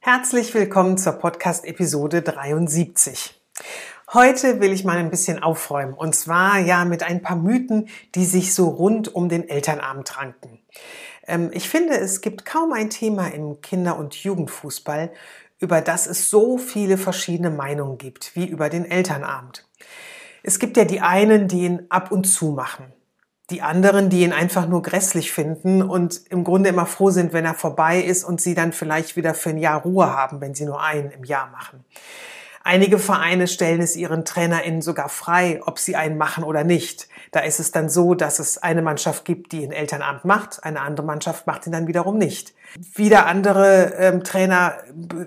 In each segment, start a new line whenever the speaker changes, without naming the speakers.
Herzlich willkommen zur Podcast-Episode 73. Heute will ich mal ein bisschen aufräumen und zwar ja mit ein paar Mythen, die sich so rund um den Elternabend ranken. Ähm, ich finde, es gibt kaum ein Thema im Kinder- und Jugendfußball, über das es so viele verschiedene Meinungen gibt wie über den Elternabend. Es gibt ja die einen, die ihn ab und zu machen die anderen, die ihn einfach nur grässlich finden und im Grunde immer froh sind, wenn er vorbei ist und sie dann vielleicht wieder für ein Jahr Ruhe haben, wenn sie nur einen im Jahr machen. Einige Vereine stellen es ihren TrainerInnen sogar frei, ob sie einen machen oder nicht. Da ist es dann so, dass es eine Mannschaft gibt, die ein Elternamt macht, eine andere Mannschaft macht ihn dann wiederum nicht. Wieder andere ähm, Trainer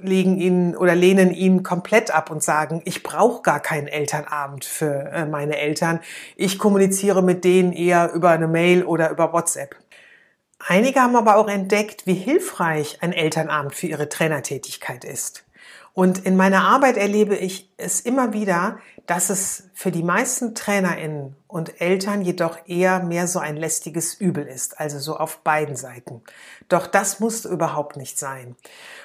legen ihn oder lehnen ihn komplett ab und sagen, ich brauche gar keinen Elternabend für äh, meine Eltern. Ich kommuniziere mit denen eher über eine Mail oder über WhatsApp. Einige haben aber auch entdeckt, wie hilfreich ein Elternabend für ihre Trainertätigkeit ist. Und in meiner Arbeit erlebe ich es immer wieder, dass es für die meisten Trainerinnen und Eltern jedoch eher mehr so ein lästiges Übel ist, also so auf beiden Seiten. Doch das muss überhaupt nicht sein.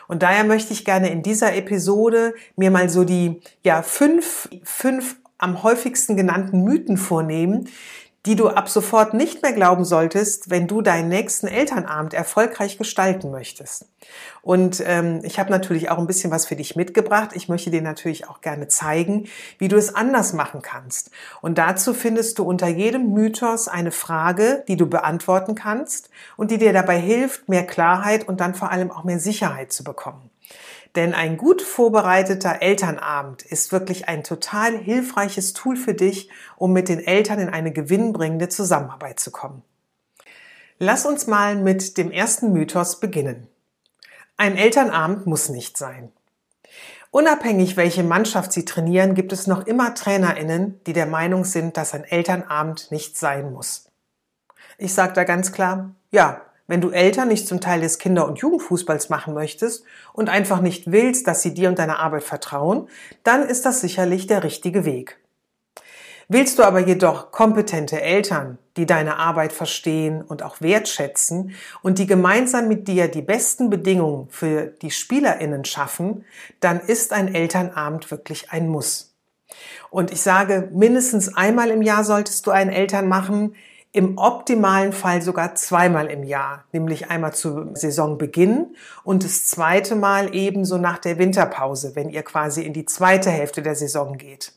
Und daher möchte ich gerne in dieser Episode mir mal so die, ja, fünf, fünf am häufigsten genannten Mythen vornehmen, die du ab sofort nicht mehr glauben solltest, wenn du deinen nächsten Elternabend erfolgreich gestalten möchtest. Und ähm, ich habe natürlich auch ein bisschen was für dich mitgebracht. Ich möchte dir natürlich auch gerne zeigen, wie du es anders machen kannst. Und dazu findest du unter jedem Mythos eine Frage, die du beantworten kannst und die dir dabei hilft, mehr Klarheit und dann vor allem auch mehr Sicherheit zu bekommen. Denn ein gut vorbereiteter Elternabend ist wirklich ein total hilfreiches Tool für dich, um mit den Eltern in eine gewinnbringende Zusammenarbeit zu kommen. Lass uns mal mit dem ersten Mythos beginnen. Ein Elternabend muss nicht sein. Unabhängig, welche Mannschaft sie trainieren, gibt es noch immer Trainerinnen, die der Meinung sind, dass ein Elternabend nicht sein muss. Ich sage da ganz klar, ja, wenn du Eltern nicht zum Teil des Kinder- und Jugendfußballs machen möchtest und einfach nicht willst, dass sie dir und deiner Arbeit vertrauen, dann ist das sicherlich der richtige Weg. Willst du aber jedoch kompetente Eltern, die deine Arbeit verstehen und auch wertschätzen und die gemeinsam mit dir die besten Bedingungen für die Spielerinnen schaffen, dann ist ein Elternabend wirklich ein Muss. Und ich sage, mindestens einmal im Jahr solltest du einen Eltern machen, im optimalen Fall sogar zweimal im Jahr, nämlich einmal zu Saisonbeginn und das zweite Mal ebenso nach der Winterpause, wenn ihr quasi in die zweite Hälfte der Saison geht.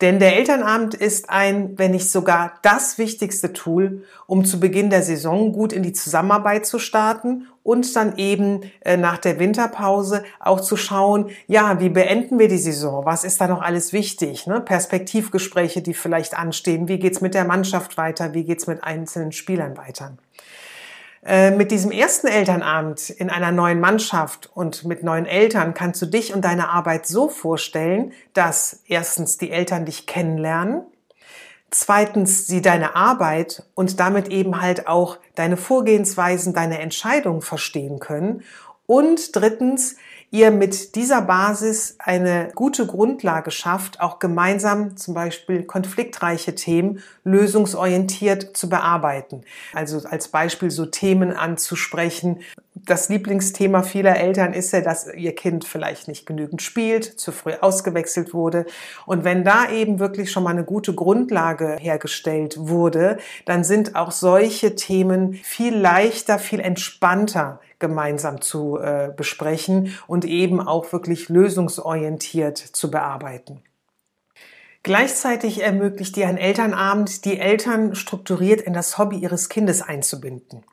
Denn der Elternabend ist ein, wenn nicht sogar das wichtigste Tool, um zu Beginn der Saison gut in die Zusammenarbeit zu starten und dann eben äh, nach der Winterpause auch zu schauen, ja, wie beenden wir die Saison? Was ist da noch alles wichtig? Ne? Perspektivgespräche, die vielleicht anstehen. Wie geht's mit der Mannschaft weiter? Wie geht's mit einzelnen Spielern weiter? Äh, mit diesem ersten Elternabend in einer neuen Mannschaft und mit neuen Eltern kannst du dich und deine Arbeit so vorstellen, dass erstens die Eltern dich kennenlernen, zweitens sie deine Arbeit und damit eben halt auch deine Vorgehensweisen, deine Entscheidungen verstehen können und drittens ihr mit dieser Basis eine gute Grundlage schafft, auch gemeinsam zum Beispiel konfliktreiche Themen lösungsorientiert zu bearbeiten. Also als Beispiel so Themen anzusprechen. Das Lieblingsthema vieler Eltern ist ja, dass ihr Kind vielleicht nicht genügend spielt, zu früh ausgewechselt wurde. Und wenn da eben wirklich schon mal eine gute Grundlage hergestellt wurde, dann sind auch solche Themen viel leichter, viel entspannter gemeinsam zu äh, besprechen und eben auch wirklich lösungsorientiert zu bearbeiten. Gleichzeitig ermöglicht dir ein Elternabend, die Eltern strukturiert in das Hobby ihres Kindes einzubinden.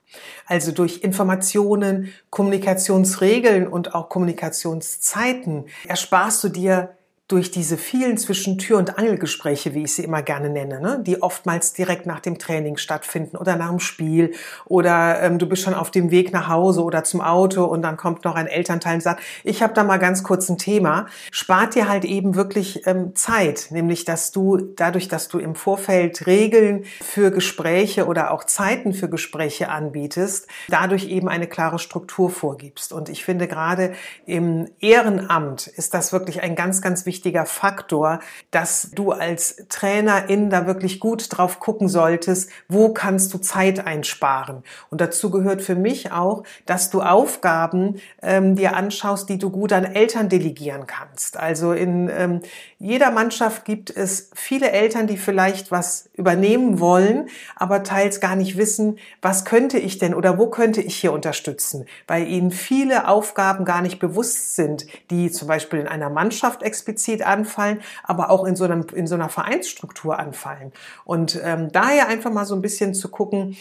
Also durch Informationen, Kommunikationsregeln und auch Kommunikationszeiten ersparst du dir durch diese vielen zwischen Tür- und Angelgespräche, wie ich sie immer gerne nenne, ne, die oftmals direkt nach dem Training stattfinden oder nach dem Spiel oder ähm, du bist schon auf dem Weg nach Hause oder zum Auto und dann kommt noch ein Elternteil und sagt, ich habe da mal ganz kurz ein Thema, spart dir halt eben wirklich ähm, Zeit, nämlich dass du dadurch, dass du im Vorfeld Regeln für Gespräche oder auch Zeiten für Gespräche anbietest, dadurch eben eine klare Struktur vorgibst. Und ich finde gerade im Ehrenamt ist das wirklich ein ganz, ganz wichtiges wichtiger Faktor, dass du als Trainerin da wirklich gut drauf gucken solltest, wo kannst du Zeit einsparen. Und dazu gehört für mich auch, dass du Aufgaben ähm, dir anschaust, die du gut an Eltern delegieren kannst. Also in ähm, jeder Mannschaft gibt es viele Eltern, die vielleicht was übernehmen wollen, aber teils gar nicht wissen, was könnte ich denn oder wo könnte ich hier unterstützen, weil ihnen viele Aufgaben gar nicht bewusst sind, die zum Beispiel in einer Mannschaft explizit explizit anfallen, aber auch in so, einem, in so einer Vereinsstruktur anfallen. Und ähm, daher einfach mal so ein bisschen zu gucken,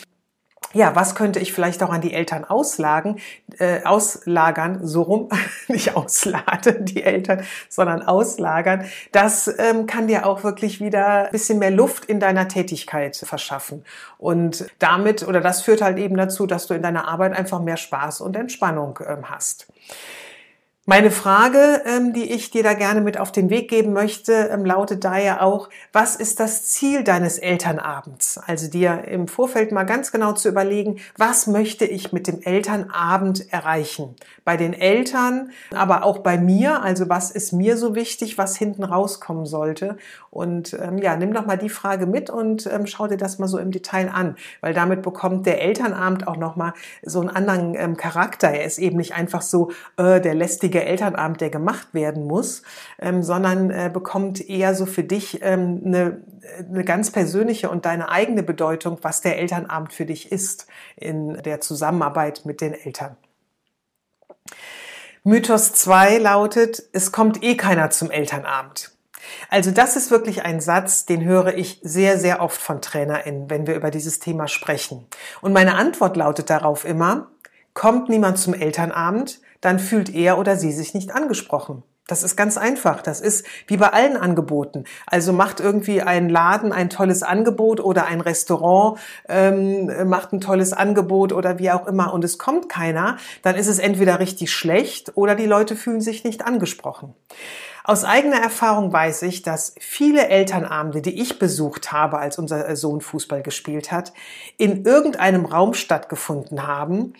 ja, was könnte ich vielleicht auch an die Eltern auslagen, äh, auslagern, so rum, nicht ausladen, die Eltern, sondern auslagern. Das ähm, kann dir auch wirklich wieder ein bisschen mehr Luft in deiner Tätigkeit verschaffen. Und damit, oder das führt halt eben dazu, dass du in deiner Arbeit einfach mehr Spaß und Entspannung ähm, hast. Meine Frage, ähm, die ich dir da gerne mit auf den Weg geben möchte, ähm, lautet daher auch, was ist das Ziel deines Elternabends? Also dir im Vorfeld mal ganz genau zu überlegen, was möchte ich mit dem Elternabend erreichen? Bei den Eltern, aber auch bei mir, also was ist mir so wichtig, was hinten rauskommen sollte? Und ähm, ja, nimm doch mal die Frage mit und ähm, schau dir das mal so im Detail an, weil damit bekommt der Elternabend auch nochmal so einen anderen ähm, Charakter. Er ist eben nicht einfach so äh, der lästige wichtiger Elternabend, der gemacht werden muss, ähm, sondern äh, bekommt eher so für dich ähm, eine, eine ganz persönliche und deine eigene Bedeutung, was der Elternabend für dich ist in der Zusammenarbeit mit den Eltern. Mythos 2 lautet, es kommt eh keiner zum Elternabend. Also das ist wirklich ein Satz, den höre ich sehr, sehr oft von TrainerInnen, wenn wir über dieses Thema sprechen. Und meine Antwort lautet darauf immer, kommt niemand zum Elternabend, dann fühlt er oder sie sich nicht angesprochen. Das ist ganz einfach. Das ist wie bei allen Angeboten. Also macht irgendwie ein Laden ein tolles Angebot oder ein Restaurant ähm, macht ein tolles Angebot oder wie auch immer und es kommt keiner, dann ist es entweder richtig schlecht oder die Leute fühlen sich nicht angesprochen. Aus eigener Erfahrung weiß ich, dass viele Elternabende, die ich besucht habe, als unser Sohn Fußball gespielt hat, in irgendeinem Raum stattgefunden haben,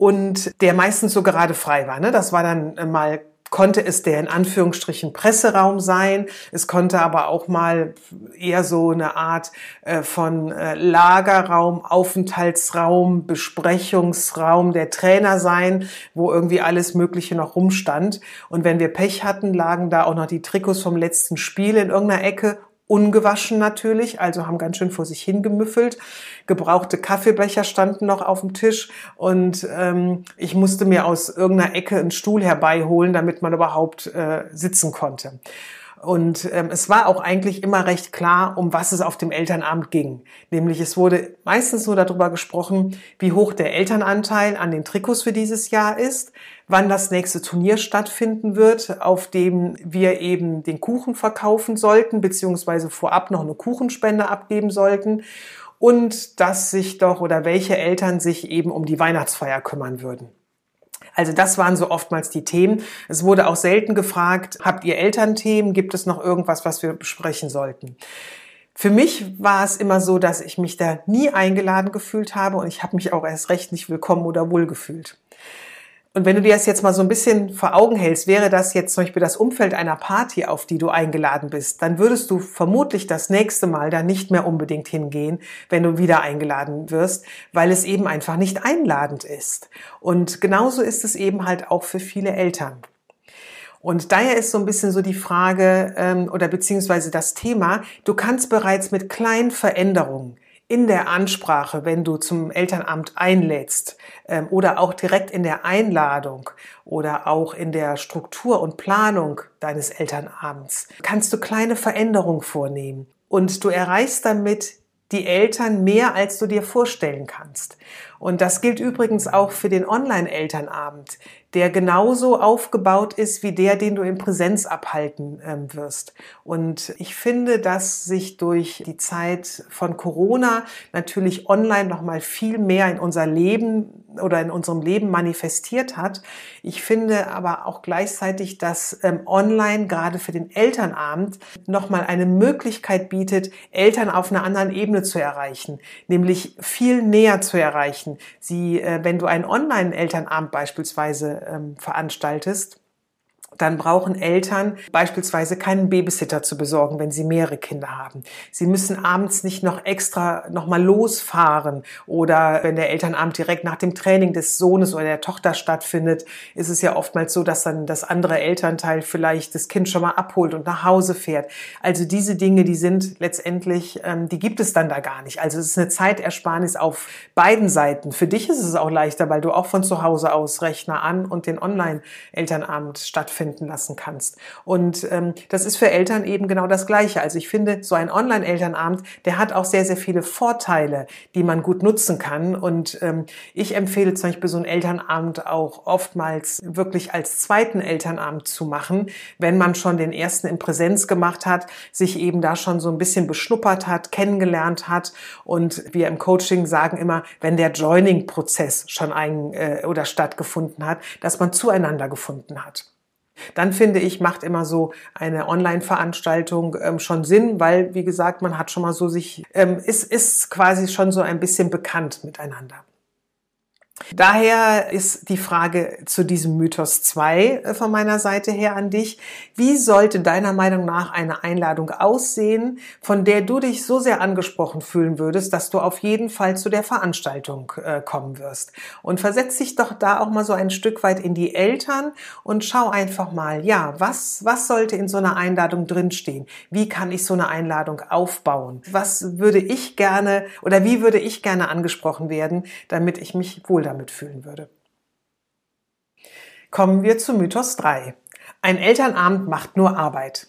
und der meistens so gerade frei war. Ne? Das war dann äh, mal konnte es der in Anführungsstrichen Presseraum sein. Es konnte aber auch mal eher so eine Art äh, von äh, Lagerraum, Aufenthaltsraum, Besprechungsraum der Trainer sein, wo irgendwie alles Mögliche noch rumstand. Und wenn wir Pech hatten, lagen da auch noch die Trikots vom letzten Spiel in irgendeiner Ecke ungewaschen natürlich, also haben ganz schön vor sich hingemüffelt. Gebrauchte Kaffeebecher standen noch auf dem Tisch und ähm, ich musste mir aus irgendeiner Ecke einen Stuhl herbeiholen, damit man überhaupt äh, sitzen konnte. Und ähm, es war auch eigentlich immer recht klar, um was es auf dem Elternabend ging. Nämlich es wurde meistens nur darüber gesprochen, wie hoch der Elternanteil an den Trikots für dieses Jahr ist, wann das nächste Turnier stattfinden wird, auf dem wir eben den Kuchen verkaufen sollten, beziehungsweise vorab noch eine Kuchenspende abgeben sollten und dass sich doch oder welche Eltern sich eben um die Weihnachtsfeier kümmern würden. Also das waren so oftmals die Themen. Es wurde auch selten gefragt, habt ihr Elternthemen? Gibt es noch irgendwas, was wir besprechen sollten? Für mich war es immer so, dass ich mich da nie eingeladen gefühlt habe und ich habe mich auch erst recht nicht willkommen oder wohl gefühlt. Und wenn du dir das jetzt mal so ein bisschen vor Augen hältst, wäre das jetzt zum Beispiel das Umfeld einer Party, auf die du eingeladen bist, dann würdest du vermutlich das nächste Mal da nicht mehr unbedingt hingehen, wenn du wieder eingeladen wirst, weil es eben einfach nicht einladend ist. Und genauso ist es eben halt auch für viele Eltern. Und daher ist so ein bisschen so die Frage ähm, oder beziehungsweise das Thema, du kannst bereits mit kleinen Veränderungen in der Ansprache, wenn du zum Elternamt einlädst ähm, oder auch direkt in der Einladung oder auch in der Struktur und Planung deines Elternabends, kannst du kleine Veränderungen vornehmen. Und du erreichst damit die Eltern mehr, als du dir vorstellen kannst. Und das gilt übrigens auch für den Online-Elternabend der genauso aufgebaut ist wie der, den du in Präsenz abhalten ähm, wirst. Und ich finde, dass sich durch die Zeit von Corona natürlich online noch mal viel mehr in unser Leben oder in unserem Leben manifestiert hat. Ich finde aber auch gleichzeitig, dass ähm, online gerade für den Elternabend noch mal eine Möglichkeit bietet, Eltern auf einer anderen Ebene zu erreichen, nämlich viel näher zu erreichen. Sie, äh, wenn du einen Online-Elternabend beispielsweise ähm, veranstaltest, dann brauchen Eltern beispielsweise keinen Babysitter zu besorgen, wenn sie mehrere Kinder haben. Sie müssen abends nicht noch extra nochmal losfahren oder wenn der Elternabend direkt nach dem Training des Sohnes oder der Tochter stattfindet, ist es ja oftmals so, dass dann das andere Elternteil vielleicht das Kind schon mal abholt und nach Hause fährt. Also diese Dinge, die sind letztendlich, ähm, die gibt es dann da gar nicht. Also es ist eine Zeitersparnis auf beiden Seiten. Für dich ist es auch leichter, weil du auch von zu Hause aus Rechner an und den Online-Elternabend stattfindet stattfinden lassen kannst. Und ähm, das ist für Eltern eben genau das Gleiche. Also ich finde, so ein Online-Elternabend, der hat auch sehr, sehr viele Vorteile, die man gut nutzen kann. Und ähm, ich empfehle zum Beispiel so einen Elternabend auch oftmals wirklich als zweiten Elternabend zu machen, wenn man schon den ersten in Präsenz gemacht hat, sich eben da schon so ein bisschen beschnuppert hat, kennengelernt hat. Und wir im Coaching sagen immer, wenn der Joining-Prozess schon ein äh, oder stattgefunden hat, dass man zueinander gefunden hat. Dann finde ich, macht immer so eine Online-Veranstaltung ähm, schon Sinn, weil, wie gesagt, man hat schon mal so sich, ähm, ist, ist quasi schon so ein bisschen bekannt miteinander. Daher ist die Frage zu diesem Mythos 2 äh, von meiner Seite her an dich. Wie sollte deiner Meinung nach eine Einladung aussehen, von der du dich so sehr angesprochen fühlen würdest, dass du auf jeden Fall zu der Veranstaltung äh, kommen wirst? Und versetz dich doch da auch mal so ein Stück weit in die Eltern und schau einfach mal, ja, was, was sollte in so einer Einladung drinstehen? Wie kann ich so eine Einladung aufbauen? Was würde ich gerne oder wie würde ich gerne angesprochen werden, damit ich mich wohl damit fühlen würde. Kommen wir zu Mythos 3. Ein Elternabend macht nur Arbeit.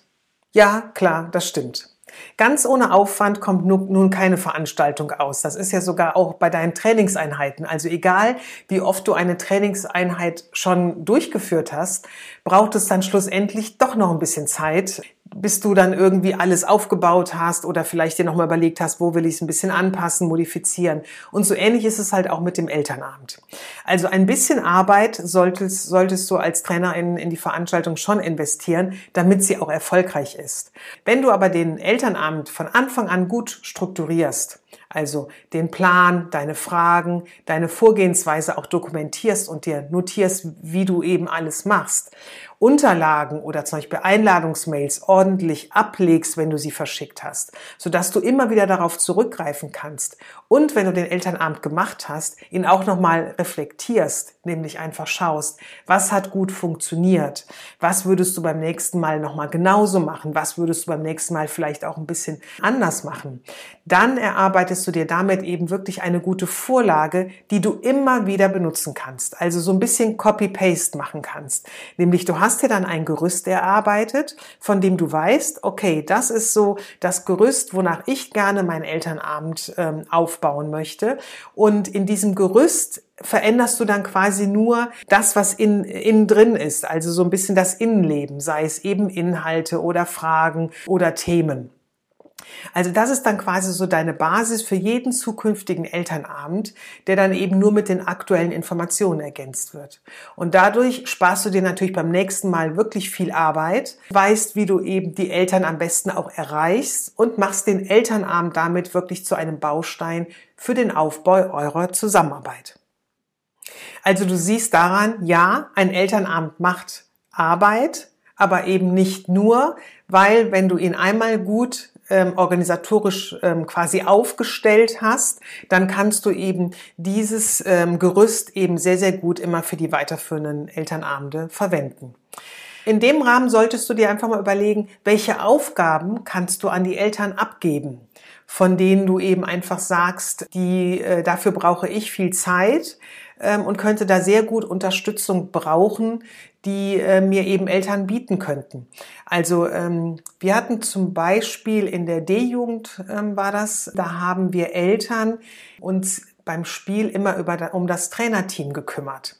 Ja, klar, das stimmt. Ganz ohne Aufwand kommt nun keine Veranstaltung aus. Das ist ja sogar auch bei deinen Trainingseinheiten. Also egal, wie oft du eine Trainingseinheit schon durchgeführt hast, braucht es dann schlussendlich doch noch ein bisschen Zeit, bis du dann irgendwie alles aufgebaut hast oder vielleicht dir nochmal überlegt hast, wo will ich es ein bisschen anpassen, modifizieren. Und so ähnlich ist es halt auch mit dem Elternabend. Also ein bisschen Arbeit solltest, solltest du als Trainer in, in die Veranstaltung schon investieren, damit sie auch erfolgreich ist. Wenn du aber den Elternabend von Anfang an gut strukturierst, also den Plan, deine Fragen, deine Vorgehensweise auch dokumentierst und dir notierst, wie du eben alles machst Unterlagen oder zum Beispiel Einladungsmails ordentlich ablegst, wenn du sie verschickt hast, sodass du immer wieder darauf zurückgreifen kannst. Und wenn du den Elternabend gemacht hast, ihn auch nochmal reflektierst, nämlich einfach schaust, was hat gut funktioniert, was würdest du beim nächsten Mal nochmal genauso machen, was würdest du beim nächsten Mal vielleicht auch ein bisschen anders machen. Dann erarbeitest du dir damit eben wirklich eine gute Vorlage, die du immer wieder benutzen kannst. Also so ein bisschen Copy-Paste machen kannst. Nämlich du hast hast dir dann ein Gerüst erarbeitet, von dem du weißt, okay, das ist so das Gerüst, wonach ich gerne meinen Elternabend ähm, aufbauen möchte. Und in diesem Gerüst veränderst du dann quasi nur das, was in, innen drin ist, also so ein bisschen das Innenleben, sei es eben Inhalte oder Fragen oder Themen. Also das ist dann quasi so deine Basis für jeden zukünftigen Elternabend, der dann eben nur mit den aktuellen Informationen ergänzt wird. Und dadurch sparst du dir natürlich beim nächsten Mal wirklich viel Arbeit, weißt, wie du eben die Eltern am besten auch erreichst und machst den Elternabend damit wirklich zu einem Baustein für den Aufbau eurer Zusammenarbeit. Also du siehst daran, ja, ein Elternabend macht Arbeit, aber eben nicht nur, weil wenn du ihn einmal gut ähm, organisatorisch ähm, quasi aufgestellt hast, dann kannst du eben dieses ähm, Gerüst eben sehr, sehr gut immer für die weiterführenden Elternabende verwenden. In dem Rahmen solltest du dir einfach mal überlegen, welche Aufgaben kannst du an die Eltern abgeben, von denen du eben einfach sagst, die äh, dafür brauche ich viel Zeit ähm, und könnte da sehr gut Unterstützung brauchen, die äh, mir eben Eltern bieten könnten. Also ähm, wir hatten zum Beispiel in der D-Jugend ähm, war das, da haben wir Eltern uns beim Spiel immer über, um das Trainerteam gekümmert.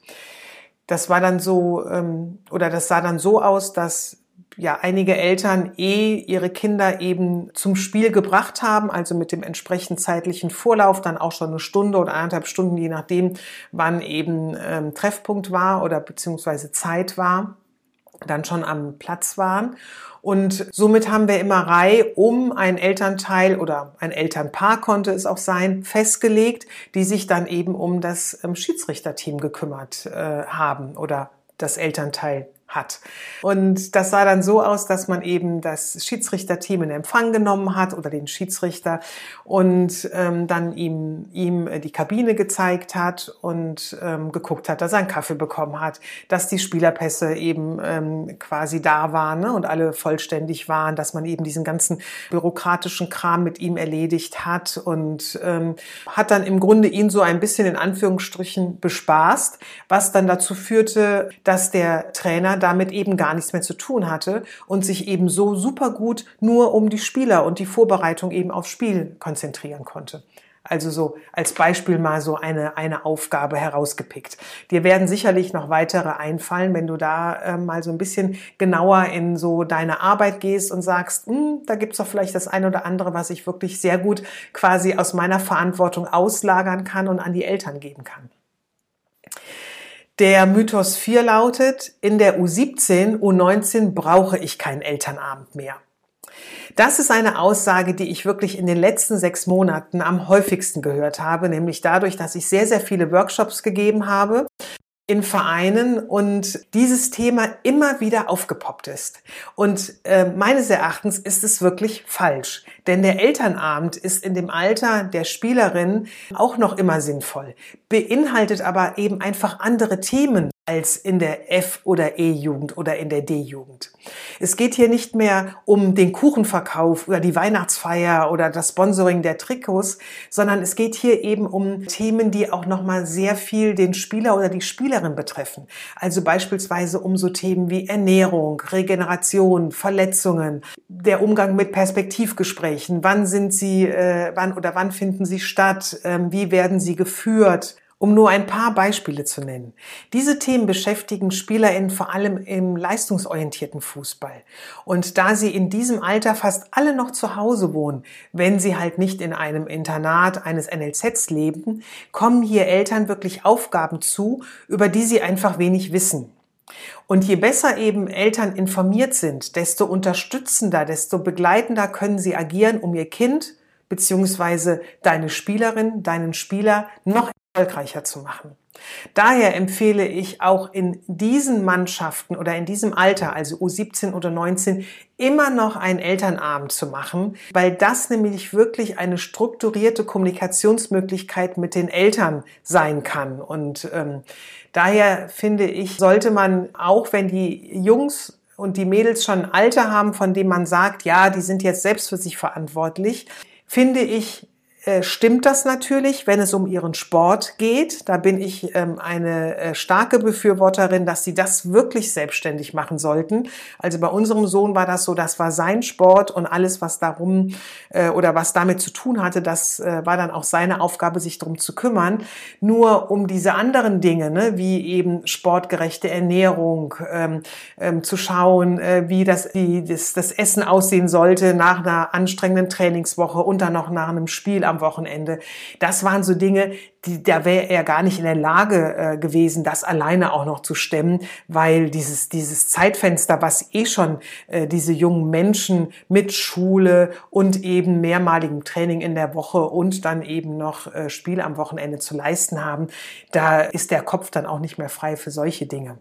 Das war dann so, ähm, oder das sah dann so aus, dass ja einige Eltern eh ihre Kinder eben zum Spiel gebracht haben, also mit dem entsprechend zeitlichen Vorlauf, dann auch schon eine Stunde oder eineinhalb Stunden, je nachdem, wann eben ähm, Treffpunkt war oder beziehungsweise Zeit war, dann schon am Platz waren. Und somit haben wir immer Reihe um ein Elternteil oder ein Elternpaar konnte es auch sein, festgelegt, die sich dann eben um das ähm, Schiedsrichterteam gekümmert äh, haben oder das Elternteil hat. Und das sah dann so aus, dass man eben das Schiedsrichterteam in Empfang genommen hat oder den Schiedsrichter und ähm, dann ihm, ihm die Kabine gezeigt hat und ähm, geguckt hat, dass er einen Kaffee bekommen hat, dass die Spielerpässe eben ähm, quasi da waren ne, und alle vollständig waren, dass man eben diesen ganzen bürokratischen Kram mit ihm erledigt hat und ähm, hat dann im Grunde ihn so ein bisschen in Anführungsstrichen bespaßt, was dann dazu führte, dass der Trainer damit eben gar nichts mehr zu tun hatte und sich eben so super gut nur um die Spieler und die Vorbereitung eben aufs Spiel konzentrieren konnte. Also so als Beispiel mal so eine, eine Aufgabe herausgepickt. Dir werden sicherlich noch weitere einfallen, wenn du da äh, mal so ein bisschen genauer in so deine Arbeit gehst und sagst, hm, da gibt's doch vielleicht das eine oder andere, was ich wirklich sehr gut quasi aus meiner Verantwortung auslagern kann und an die Eltern geben kann. Der Mythos 4 lautet, in der U17, U19 brauche ich keinen Elternabend mehr. Das ist eine Aussage, die ich wirklich in den letzten sechs Monaten am häufigsten gehört habe, nämlich dadurch, dass ich sehr, sehr viele Workshops gegeben habe in Vereinen und dieses Thema immer wieder aufgepoppt ist. Und äh, meines Erachtens ist es wirklich falsch, denn der Elternabend ist in dem Alter der Spielerin auch noch immer sinnvoll, beinhaltet aber eben einfach andere Themen als in der F- oder E-Jugend oder in der D-Jugend. Es geht hier nicht mehr um den Kuchenverkauf oder die Weihnachtsfeier oder das Sponsoring der Trikots, sondern es geht hier eben um Themen, die auch nochmal sehr viel den Spieler oder die Spielerin betreffen. Also beispielsweise um so Themen wie Ernährung, Regeneration, Verletzungen, der Umgang mit Perspektivgesprächen, wann sind sie, äh, wann oder wann finden sie statt, ähm, wie werden sie geführt, um nur ein paar Beispiele zu nennen. Diese Themen beschäftigen SpielerInnen vor allem im leistungsorientierten Fußball. Und da sie in diesem Alter fast alle noch zu Hause wohnen, wenn sie halt nicht in einem Internat eines NLZs leben, kommen hier Eltern wirklich Aufgaben zu, über die sie einfach wenig wissen. Und je besser eben Eltern informiert sind, desto unterstützender, desto begleitender können sie agieren, um ihr Kind beziehungsweise deine Spielerin, deinen Spieler noch erfolgreicher zu machen. Daher empfehle ich auch in diesen Mannschaften oder in diesem Alter, also U17 oder 19, immer noch einen Elternabend zu machen, weil das nämlich wirklich eine strukturierte Kommunikationsmöglichkeit mit den Eltern sein kann. Und ähm, daher finde ich, sollte man auch, wenn die Jungs und die Mädels schon ein Alter haben, von dem man sagt, ja, die sind jetzt selbst für sich verantwortlich, finde ich, stimmt das natürlich, wenn es um ihren Sport geht. Da bin ich ähm, eine äh, starke Befürworterin, dass sie das wirklich selbstständig machen sollten. Also bei unserem Sohn war das so, das war sein Sport und alles, was darum äh, oder was damit zu tun hatte, das war dann auch seine Aufgabe, sich darum zu kümmern. Nur um diese anderen Dinge, ne, wie eben sportgerechte Ernährung, ähm, ähm, zu schauen, wie das, wie das, das Essen aussehen sollte nach einer anstrengenden Trainingswoche und dann noch nach einem Spiel am Wochenende. Das waren so Dinge, die, da wäre er gar nicht in der Lage äh, gewesen, das alleine auch noch zu stemmen, weil dieses, dieses Zeitfenster, was eh schon äh, diese jungen Menschen mit Schule und eben mehrmaligem Training in der Woche und dann eben noch äh, Spiel am Wochenende zu leisten haben, da ist der Kopf dann auch nicht mehr frei für solche Dinge.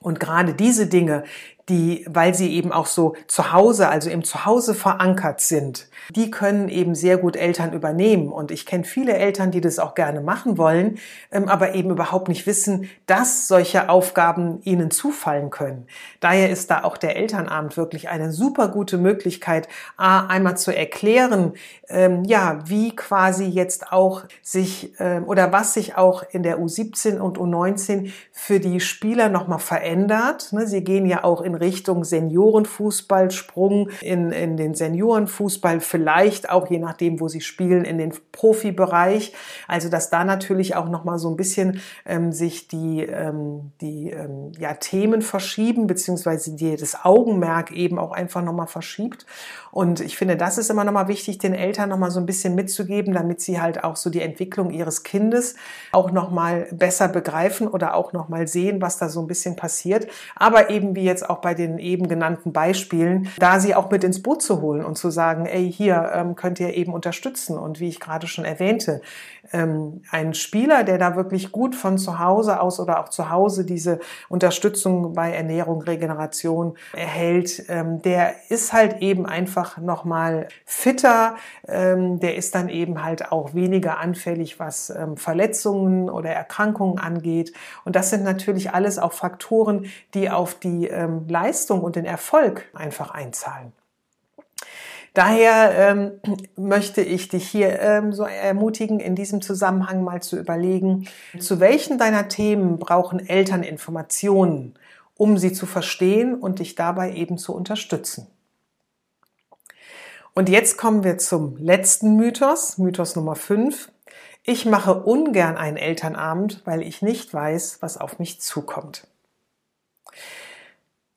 Und gerade diese Dinge, die, weil sie eben auch so zu Hause, also im Zuhause verankert sind, die können eben sehr gut Eltern übernehmen. Und ich kenne viele Eltern, die das auch gerne machen wollen, ähm, aber eben überhaupt nicht wissen, dass solche Aufgaben ihnen zufallen können. Daher ist da auch der Elternabend wirklich eine super gute Möglichkeit, einmal zu erklären, ähm, ja, wie quasi jetzt auch sich ähm, oder was sich auch in der U17 und U19 für die Spieler nochmal verändert. Ne, sie gehen ja auch in Richtung Seniorenfußball, Sprung in, in den Seniorenfußball, vielleicht auch je nachdem, wo sie spielen, in den Profibereich. Also dass da natürlich auch nochmal so ein bisschen ähm, sich die, ähm, die ähm, ja, Themen verschieben, beziehungsweise die, das Augenmerk eben auch einfach nochmal verschiebt. Und ich finde, das ist immer nochmal wichtig, den Eltern nochmal so ein bisschen mitzugeben, damit sie halt auch so die Entwicklung ihres Kindes auch nochmal besser begreifen oder auch nochmal sehen, was da so ein bisschen passiert. Aber eben wie jetzt auch bei den eben genannten Beispielen, da sie auch mit ins Boot zu holen und zu sagen, ey, hier ähm, könnt ihr eben unterstützen. Und wie ich gerade schon erwähnte, ähm, ein Spieler, der da wirklich gut von zu Hause aus oder auch zu Hause diese Unterstützung bei Ernährung, Regeneration erhält, ähm, der ist halt eben einfach nochmal fitter, ähm, der ist dann eben halt auch weniger anfällig, was ähm, Verletzungen oder Erkrankungen angeht. Und das sind natürlich alles auch Faktoren, die auf die ähm, Leistung und den Erfolg einfach einzahlen. Daher ähm, möchte ich dich hier ähm, so ermutigen, in diesem Zusammenhang mal zu überlegen, zu welchen deiner Themen brauchen Eltern Informationen, um sie zu verstehen und dich dabei eben zu unterstützen. Und jetzt kommen wir zum letzten Mythos, Mythos Nummer 5. Ich mache ungern einen Elternabend, weil ich nicht weiß, was auf mich zukommt.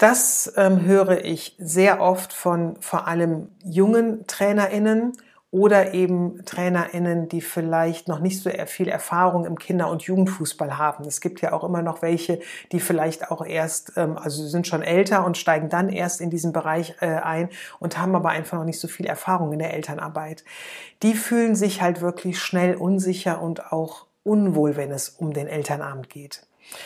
Das ähm, höre ich sehr oft von vor allem jungen TrainerInnen oder eben TrainerInnen, die vielleicht noch nicht so viel Erfahrung im Kinder- und Jugendfußball haben. Es gibt ja auch immer noch welche, die vielleicht auch erst, ähm, also sind schon älter und steigen dann erst in diesen Bereich äh, ein und haben aber einfach noch nicht so viel Erfahrung in der Elternarbeit. Die fühlen sich halt wirklich schnell unsicher und auch unwohl, wenn es um den Elternabend geht.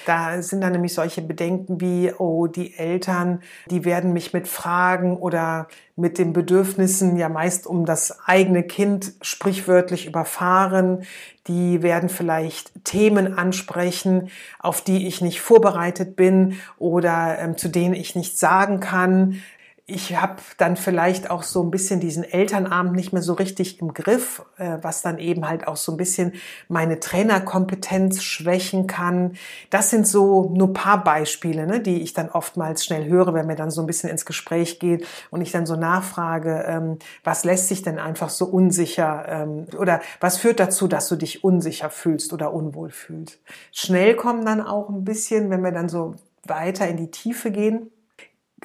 Da sind dann nämlich solche Bedenken wie, oh, die Eltern, die werden mich mit Fragen oder mit den Bedürfnissen ja meist um das eigene Kind sprichwörtlich überfahren. Die werden vielleicht Themen ansprechen, auf die ich nicht vorbereitet bin oder ähm, zu denen ich nichts sagen kann ich habe dann vielleicht auch so ein bisschen diesen Elternabend nicht mehr so richtig im Griff, äh, was dann eben halt auch so ein bisschen meine Trainerkompetenz schwächen kann. Das sind so nur paar Beispiele, ne, die ich dann oftmals schnell höre, wenn mir dann so ein bisschen ins Gespräch geht und ich dann so nachfrage, ähm, was lässt sich denn einfach so unsicher ähm, oder was führt dazu, dass du dich unsicher fühlst oder unwohl fühlst. Schnell kommen dann auch ein bisschen, wenn wir dann so weiter in die Tiefe gehen,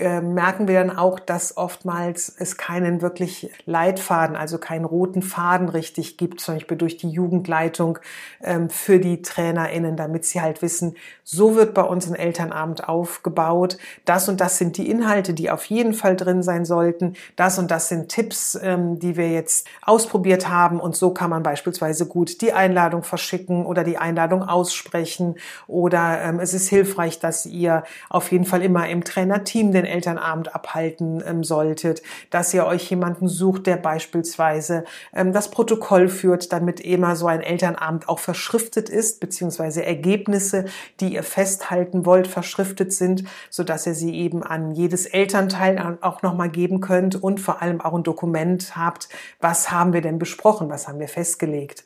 äh, merken wir dann auch, dass oftmals es keinen wirklich Leitfaden, also keinen roten Faden richtig gibt, zum Beispiel durch die Jugendleitung ähm, für die TrainerInnen, damit sie halt wissen, so wird bei uns ein Elternabend aufgebaut. Das und das sind die Inhalte, die auf jeden Fall drin sein sollten. Das und das sind Tipps, ähm, die wir jetzt ausprobiert haben. Und so kann man beispielsweise gut die Einladung verschicken oder die Einladung aussprechen. Oder ähm, es ist hilfreich, dass ihr auf jeden Fall immer im Trainerteam den Elternabend abhalten ähm, solltet, dass ihr euch jemanden sucht, der beispielsweise ähm, das Protokoll führt, damit immer so ein Elternabend auch verschriftet ist, beziehungsweise Ergebnisse, die ihr festhalten wollt, verschriftet sind, so dass ihr sie eben an jedes Elternteil auch nochmal geben könnt und vor allem auch ein Dokument habt, was haben wir denn besprochen, was haben wir festgelegt.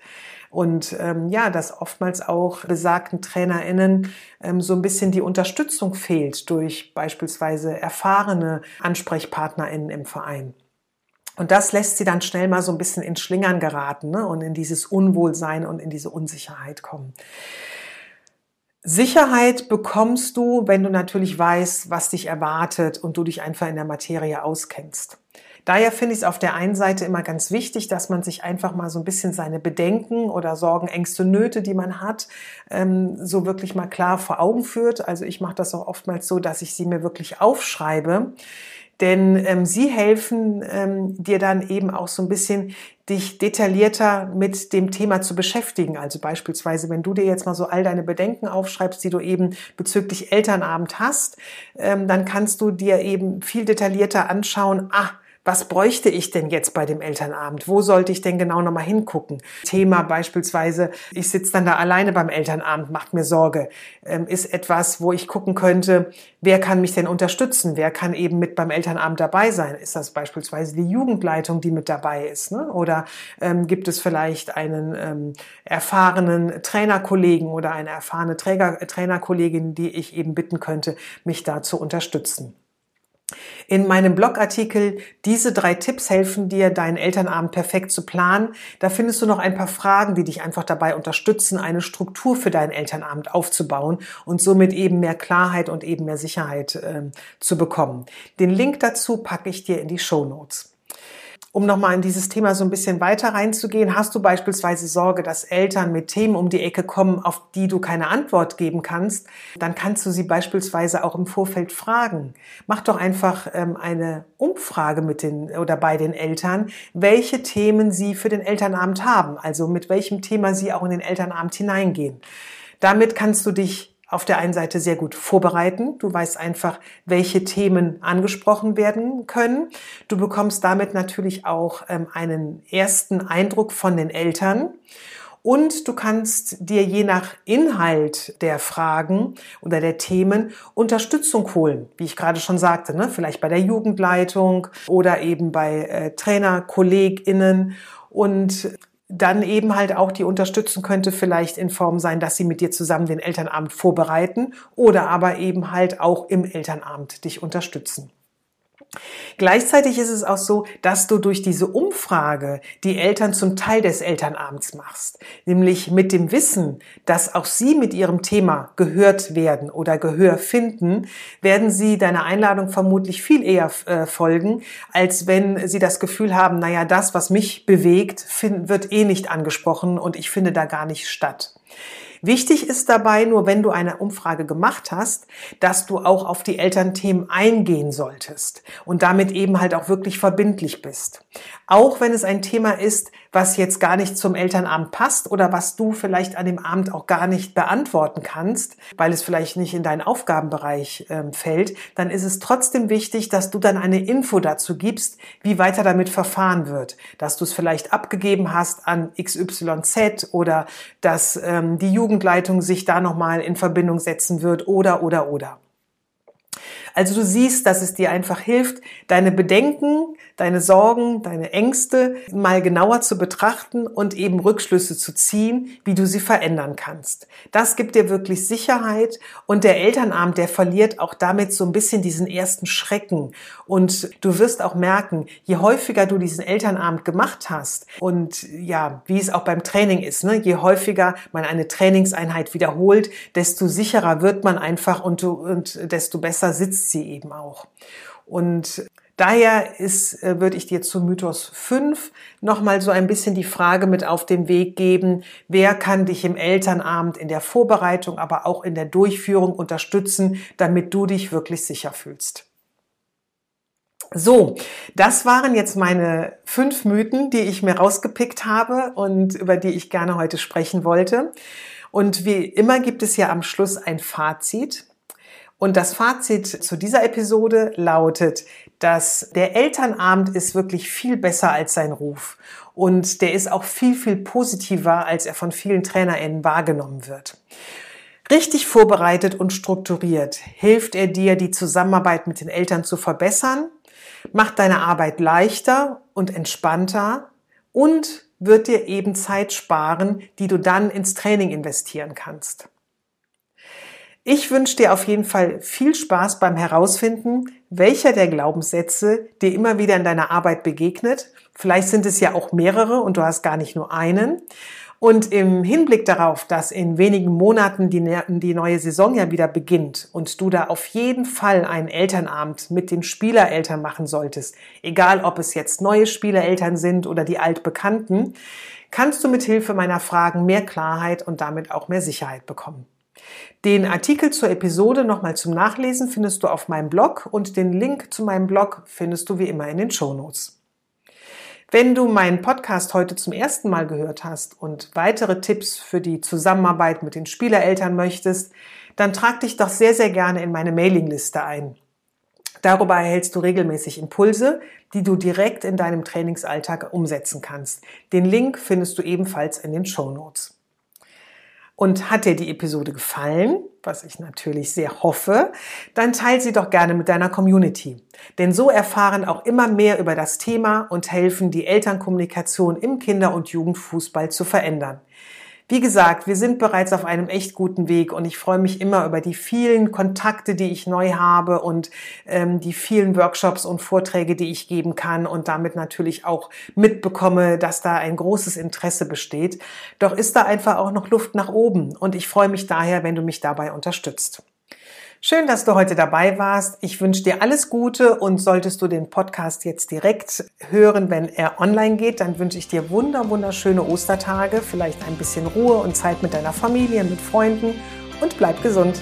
Und ähm, ja, dass oftmals auch besagten TrainerInnen ähm, so ein bisschen die Unterstützung fehlt durch beispielsweise erfahrene AnsprechpartnerInnen im Verein. Und das lässt sie dann schnell mal so ein bisschen ins Schlingern geraten ne? und in dieses Unwohlsein und in diese Unsicherheit kommen. Sicherheit bekommst du, wenn du natürlich weißt, was dich erwartet und du dich einfach in der Materie auskennst. Daher finde ich es auf der einen Seite immer ganz wichtig, dass man sich einfach mal so ein bisschen seine Bedenken oder Sorgen, Ängste, Nöte, die man hat, ähm, so wirklich mal klar vor Augen führt. Also ich mache das auch oftmals so, dass ich sie mir wirklich aufschreibe denn ähm, sie helfen ähm, dir dann eben auch so ein bisschen dich detaillierter mit dem Thema zu beschäftigen. Also beispielsweise, wenn du dir jetzt mal so all deine Bedenken aufschreibst, die du eben bezüglich Elternabend hast, ähm, dann kannst du dir eben viel detaillierter anschauen, ah, was bräuchte ich denn jetzt bei dem Elternabend? Wo sollte ich denn genau nochmal hingucken? Thema beispielsweise, ich sitze dann da alleine beim Elternabend, macht mir Sorge, ähm, ist etwas, wo ich gucken könnte, wer kann mich denn unterstützen? Wer kann eben mit beim Elternabend dabei sein? Ist das beispielsweise die Jugendleitung, die mit dabei ist? Ne? Oder ähm, gibt es vielleicht einen ähm, erfahrenen Trainerkollegen oder eine erfahrene Träger, Trainerkollegin, die ich eben bitten könnte, mich da zu unterstützen? In meinem Blogartikel Diese drei Tipps helfen dir, deinen Elternabend perfekt zu planen. Da findest du noch ein paar Fragen, die dich einfach dabei unterstützen, eine Struktur für deinen Elternabend aufzubauen und somit eben mehr Klarheit und eben mehr Sicherheit äh, zu bekommen. Den Link dazu packe ich dir in die Show Notes um nochmal in dieses Thema so ein bisschen weiter reinzugehen, hast du beispielsweise Sorge, dass Eltern mit Themen um die Ecke kommen, auf die du keine Antwort geben kannst, dann kannst du sie beispielsweise auch im Vorfeld fragen. Mach doch einfach ähm, eine Umfrage mit den oder bei den Eltern, welche Themen sie für den Elternabend haben, also mit welchem Thema sie auch in den Elternabend hineingehen. Damit kannst du dich auf der einen Seite sehr gut vorbereiten. Du weißt einfach, welche Themen angesprochen werden können. Du bekommst damit natürlich auch ähm, einen ersten Eindruck von den Eltern. Und du kannst dir je nach Inhalt der Fragen oder der Themen Unterstützung holen, wie ich gerade schon sagte, ne? vielleicht bei der Jugendleitung oder eben bei äh, Trainer, KollegInnen. Und dann eben halt auch die unterstützen könnte, vielleicht in Form sein, dass sie mit dir zusammen den Elternabend vorbereiten oder aber eben halt auch im Elternabend dich unterstützen. Gleichzeitig ist es auch so, dass du durch diese Umfrage die Eltern zum Teil des Elternabends machst. Nämlich mit dem Wissen, dass auch sie mit ihrem Thema gehört werden oder Gehör finden, werden sie deiner Einladung vermutlich viel eher äh, folgen, als wenn sie das Gefühl haben, naja, das, was mich bewegt, wird eh nicht angesprochen und ich finde da gar nicht statt. Wichtig ist dabei nur, wenn du eine Umfrage gemacht hast, dass du auch auf die Elternthemen eingehen solltest und damit eben halt auch wirklich verbindlich bist. Auch wenn es ein Thema ist, was jetzt gar nicht zum Elternabend passt oder was du vielleicht an dem Abend auch gar nicht beantworten kannst, weil es vielleicht nicht in deinen Aufgabenbereich äh, fällt, dann ist es trotzdem wichtig, dass du dann eine Info dazu gibst, wie weiter damit verfahren wird. Dass du es vielleicht abgegeben hast an XYZ oder dass ähm, die Jugendleitung sich da nochmal in Verbindung setzen wird oder, oder, oder. Also du siehst, dass es dir einfach hilft, deine Bedenken, deine Sorgen, deine Ängste mal genauer zu betrachten und eben Rückschlüsse zu ziehen, wie du sie verändern kannst. Das gibt dir wirklich Sicherheit und der Elternabend, der verliert auch damit so ein bisschen diesen ersten Schrecken. Und du wirst auch merken, je häufiger du diesen Elternabend gemacht hast und ja, wie es auch beim Training ist, ne, je häufiger man eine Trainingseinheit wiederholt, desto sicherer wird man einfach und, du, und desto besser sitzt ist sie eben auch. Und daher ist, äh, würde ich dir zu Mythos 5 nochmal so ein bisschen die Frage mit auf den Weg geben, wer kann dich im Elternabend in der Vorbereitung, aber auch in der Durchführung unterstützen, damit du dich wirklich sicher fühlst. So, das waren jetzt meine fünf Mythen, die ich mir rausgepickt habe und über die ich gerne heute sprechen wollte. Und wie immer gibt es ja am Schluss ein Fazit. Und das Fazit zu dieser Episode lautet, dass der Elternabend ist wirklich viel besser als sein Ruf. Und der ist auch viel, viel positiver, als er von vielen TrainerInnen wahrgenommen wird. Richtig vorbereitet und strukturiert hilft er dir, die Zusammenarbeit mit den Eltern zu verbessern, macht deine Arbeit leichter und entspannter und wird dir eben Zeit sparen, die du dann ins Training investieren kannst. Ich wünsche dir auf jeden Fall viel Spaß beim Herausfinden, welcher der Glaubenssätze dir immer wieder in deiner Arbeit begegnet. Vielleicht sind es ja auch mehrere und du hast gar nicht nur einen. Und im Hinblick darauf, dass in wenigen Monaten die, die, neue Saison ja wieder beginnt und du da auf jeden Fall einen Elternabend mit den Spielereltern machen solltest, egal ob es jetzt neue Spielereltern sind oder die altbekannten, kannst du mit Hilfe meiner Fragen mehr Klarheit und damit auch mehr Sicherheit bekommen. Den Artikel zur Episode nochmal zum Nachlesen findest du auf meinem Blog und den Link zu meinem Blog findest du wie immer in den Shownotes. Wenn du meinen Podcast heute zum ersten Mal gehört hast und weitere Tipps für die Zusammenarbeit mit den Spielereltern möchtest, dann trag dich doch sehr, sehr gerne in meine Mailingliste ein. Darüber erhältst du regelmäßig Impulse, die du direkt in deinem Trainingsalltag umsetzen kannst. Den Link findest du ebenfalls in den Show Notes. Und hat dir die Episode gefallen, was ich natürlich sehr hoffe, dann teile sie doch gerne mit deiner Community. Denn so erfahren auch immer mehr über das Thema und helfen, die Elternkommunikation im Kinder- und Jugendfußball zu verändern. Wie gesagt, wir sind bereits auf einem echt guten Weg und ich freue mich immer über die vielen Kontakte, die ich neu habe und ähm, die vielen Workshops und Vorträge, die ich geben kann und damit natürlich auch mitbekomme, dass da ein großes Interesse besteht. Doch ist da einfach auch noch Luft nach oben und ich freue mich daher, wenn du mich dabei unterstützt. Schön, dass du heute dabei warst. Ich wünsche dir alles Gute und solltest du den Podcast jetzt direkt hören, wenn er online geht, dann wünsche ich dir wunder, wunderschöne Ostertage, vielleicht ein bisschen Ruhe und Zeit mit deiner Familie, mit Freunden und bleib gesund.